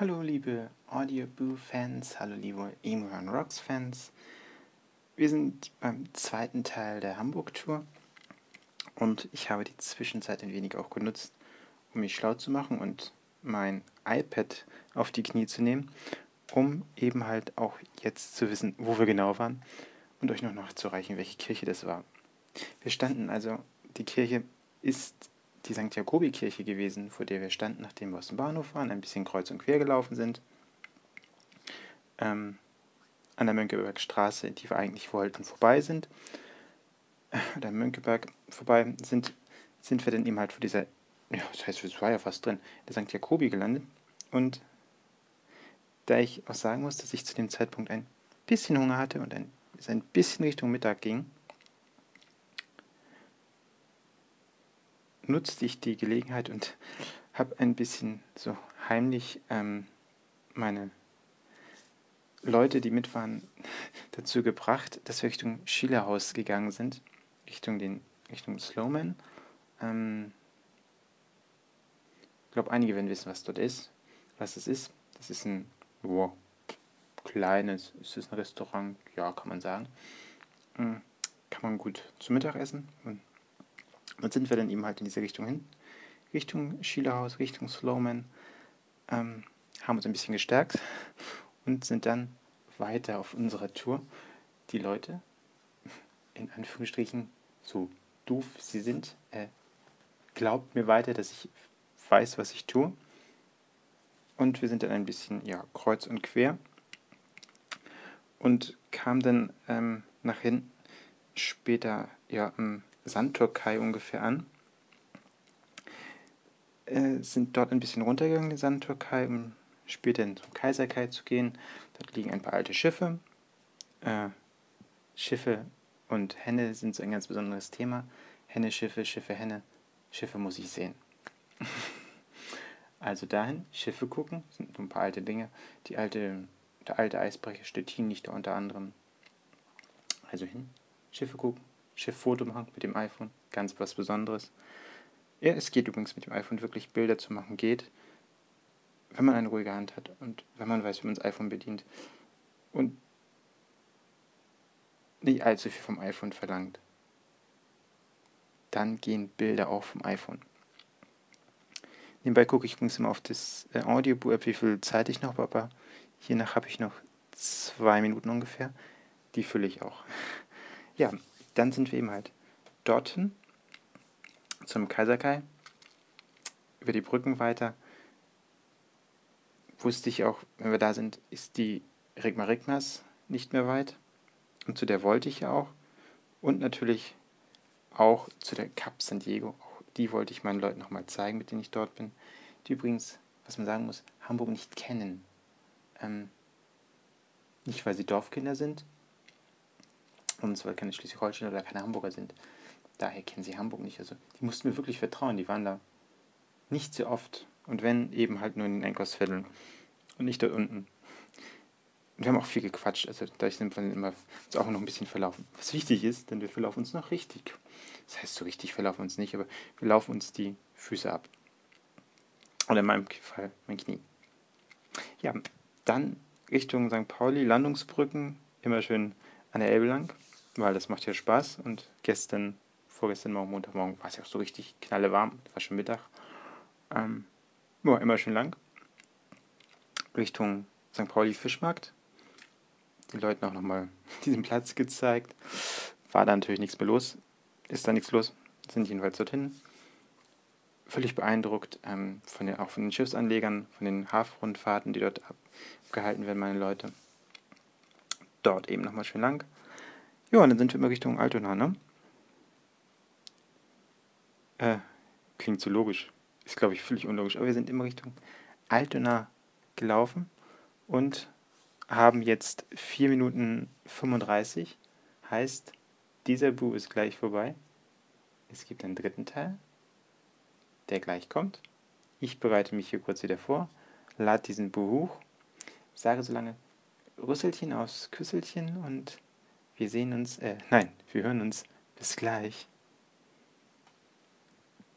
Hallo liebe Audioboo-Fans, hallo liebe Emo Rocks-Fans. Wir sind beim zweiten Teil der Hamburg-Tour und ich habe die Zwischenzeit ein wenig auch genutzt, um mich schlau zu machen und mein iPad auf die Knie zu nehmen, um eben halt auch jetzt zu wissen, wo wir genau waren und euch noch nachzureichen, welche Kirche das war. Wir standen also, die Kirche ist die St. Jakobi-Kirche gewesen, vor der wir standen, nachdem wir aus dem Bahnhof waren, ein bisschen kreuz und quer gelaufen sind. Ähm, an der Mönckebergstraße, die wir eigentlich wollten, vorbei sind. Äh, der Mönckeberg vorbei sind, sind wir dann eben halt vor dieser, ja, das heißt, es war ja fast drin, der St. Jakobi gelandet. Und da ich auch sagen muss, dass ich zu dem Zeitpunkt ein bisschen Hunger hatte und ein, es ein bisschen Richtung Mittag ging, nutzte ich die Gelegenheit und habe ein bisschen so heimlich ähm, meine Leute, die mit waren, dazu gebracht, dass wir Richtung Schillerhaus gegangen sind, Richtung den Richtung Slowman. Ähm, ich glaube, einige werden wissen, was dort ist, was es ist. Das ist ein wow, kleines, ist es ein Restaurant? Ja, kann man sagen. Mhm. Kann man gut zu Mittag essen und und sind wir dann eben halt in diese Richtung hin, Richtung Schielerhaus, Richtung Slowman, ähm, haben uns ein bisschen gestärkt und sind dann weiter auf unserer Tour. Die Leute, in Anführungsstrichen, so doof sie sind, äh, glaubt mir weiter, dass ich weiß, was ich tue. Und wir sind dann ein bisschen ja, kreuz und quer und kam dann ähm, nach hinten später ja, im Sandtürkei ungefähr an. Äh, sind dort ein bisschen runtergegangen, die Sandtürkei, um später zum Kaiserkai zu gehen. Dort liegen ein paar alte Schiffe. Äh, Schiffe und Henne sind so ein ganz besonderes Thema. Henne, Schiffe, Schiffe, Henne. Schiffe muss ich sehen. also dahin, Schiffe gucken, sind so ein paar alte Dinge. Die alte, der alte Eisbrecher Stettin liegt da unter anderem. Also hin, Schiffe gucken, Schifffoto machen mit dem iPhone. Ganz was Besonderes. Ja, es geht übrigens mit dem iPhone wirklich Bilder zu machen. Geht, wenn man eine ruhige Hand hat und wenn man weiß, wie man das iPhone bedient. Und nicht allzu viel vom iPhone verlangt. Dann gehen Bilder auch vom iPhone. Nebenbei gucke ich übrigens immer auf das äh, Audiobook, wie viel Zeit ich noch habe, aber hiernach habe ich noch zwei Minuten ungefähr. Die fülle ich auch. Ja, dann sind wir eben halt dorthin zum Kaiserkai, über die Brücken weiter. Wusste ich auch, wenn wir da sind, ist die Rigma Rigmas nicht mehr weit. Und zu der wollte ich ja auch. Und natürlich auch zu der Cap San Diego. Auch die wollte ich meinen Leuten nochmal zeigen, mit denen ich dort bin. Die übrigens, was man sagen muss, Hamburg nicht kennen. Ähm, nicht, weil sie Dorfkinder sind, und zwar keine Schleswig-Holsteiner oder keine Hamburger sind. Daher kennen sie Hamburg nicht. Also die mussten mir wirklich vertrauen. Die waren da nicht so oft. Und wenn, eben halt nur in den Einkaufsvierteln. Und nicht dort unten. Und wir haben auch viel gequatscht. Also da wir immer uns auch noch ein bisschen verlaufen. Was wichtig ist, denn wir verlaufen uns noch richtig. Das heißt, so richtig verlaufen uns nicht, aber wir laufen uns die Füße ab. Oder in meinem Fall mein Knie. Ja, dann Richtung St. Pauli, Landungsbrücken, immer schön an der Elbe lang weil das macht ja Spaß. Und gestern, vorgestern Morgen, Montagmorgen, war es ja auch so richtig knalle warm. war schon Mittag. Ähm, ja, immer schön lang. Richtung St. Pauli Fischmarkt. Den Leuten auch nochmal diesen Platz gezeigt. War da natürlich nichts mehr los. Ist da nichts los. Sind jedenfalls dorthin. Völlig beeindruckt ähm, von den, auch von den Schiffsanlegern, von den Hafenrundfahrten, die dort abgehalten werden, meine Leute. Dort eben nochmal schön lang. Ja, und dann sind wir immer Richtung Altona, ne? Äh, klingt so logisch. Ist, glaube ich, völlig unlogisch. Aber wir sind immer Richtung Altona gelaufen und haben jetzt 4 Minuten 35. Heißt, dieser Bu ist gleich vorbei. Es gibt einen dritten Teil, der gleich kommt. Ich bereite mich hier kurz wieder vor, lade diesen Bu hoch, sage so lange Rüsselchen aus Küsselchen und wir sehen uns, äh, nein, wir hören uns. Bis gleich.